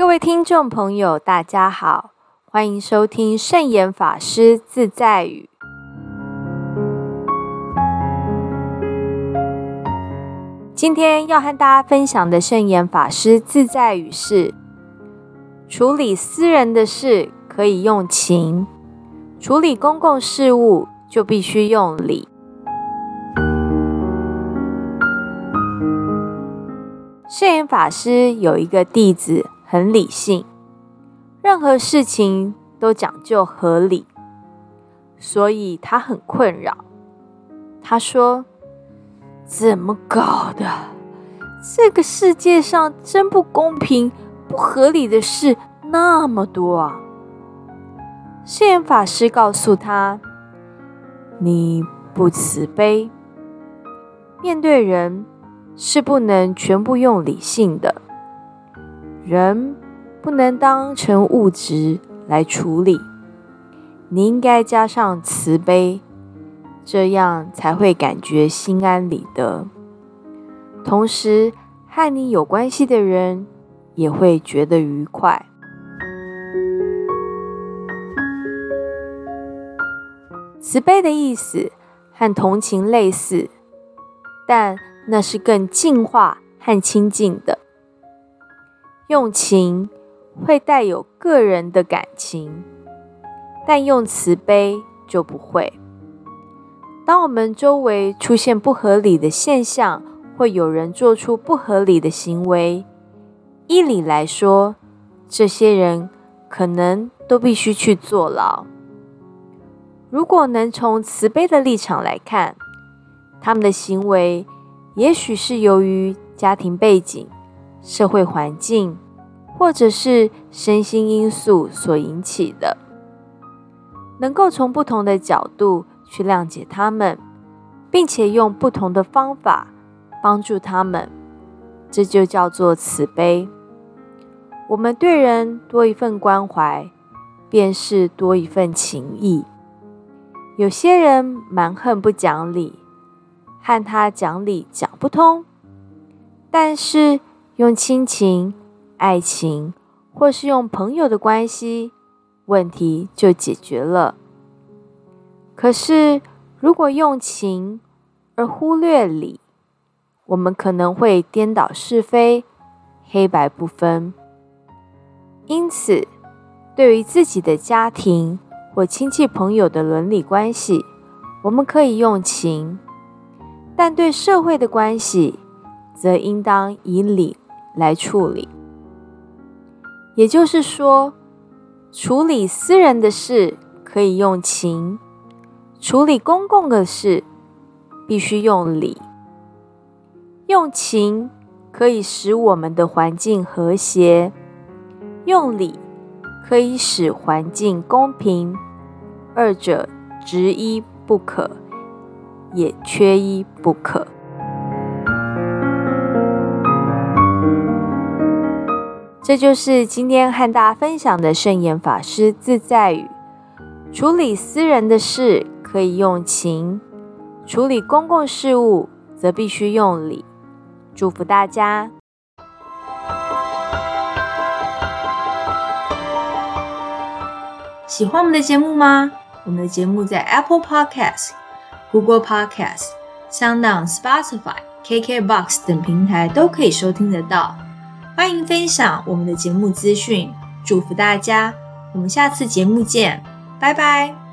各位听众朋友，大家好，欢迎收听圣严法师自在语。今天要和大家分享的圣严法师自在语是：处理私人的事可以用情，处理公共事务就必须用理。圣严法师有一个弟子。很理性，任何事情都讲究合理，所以他很困扰。他说：“怎么搞的？这个世界上真不公平、不合理的事那么多啊！”释言法师告诉他：“你不慈悲，面对人是不能全部用理性的。”人不能当成物质来处理，你应该加上慈悲，这样才会感觉心安理得。同时，和你有关系的人也会觉得愉快。慈悲的意思和同情类似，但那是更净化和亲近的。用情会带有个人的感情，但用慈悲就不会。当我们周围出现不合理的现象，或有人做出不合理的行为，依理来说，这些人可能都必须去坐牢。如果能从慈悲的立场来看，他们的行为也许是由于家庭背景。社会环境，或者是身心因素所引起的，能够从不同的角度去谅解他们，并且用不同的方法帮助他们，这就叫做慈悲。我们对人多一份关怀，便是多一份情谊。有些人蛮横不讲理，和他讲理讲不通，但是。用亲情、爱情，或是用朋友的关系，问题就解决了。可是，如果用情而忽略理，我们可能会颠倒是非、黑白不分。因此，对于自己的家庭或亲戚朋友的伦理关系，我们可以用情；但对社会的关系，则应当以理。来处理，也就是说，处理私人的事可以用情，处理公共的事必须用理。用情可以使我们的环境和谐，用理可以使环境公平，二者执一不可，也缺一不可。这就是今天和大家分享的圣严法师自在语：处理私人的事可以用情，处理公共事务则必须用理。祝福大家！喜欢我们的节目吗？我们的节目在 Apple Podcast、Google Podcast、SoundOn、Spotify、KKBox 等平台都可以收听得到。欢迎分享我们的节目资讯，祝福大家！我们下次节目见，拜拜。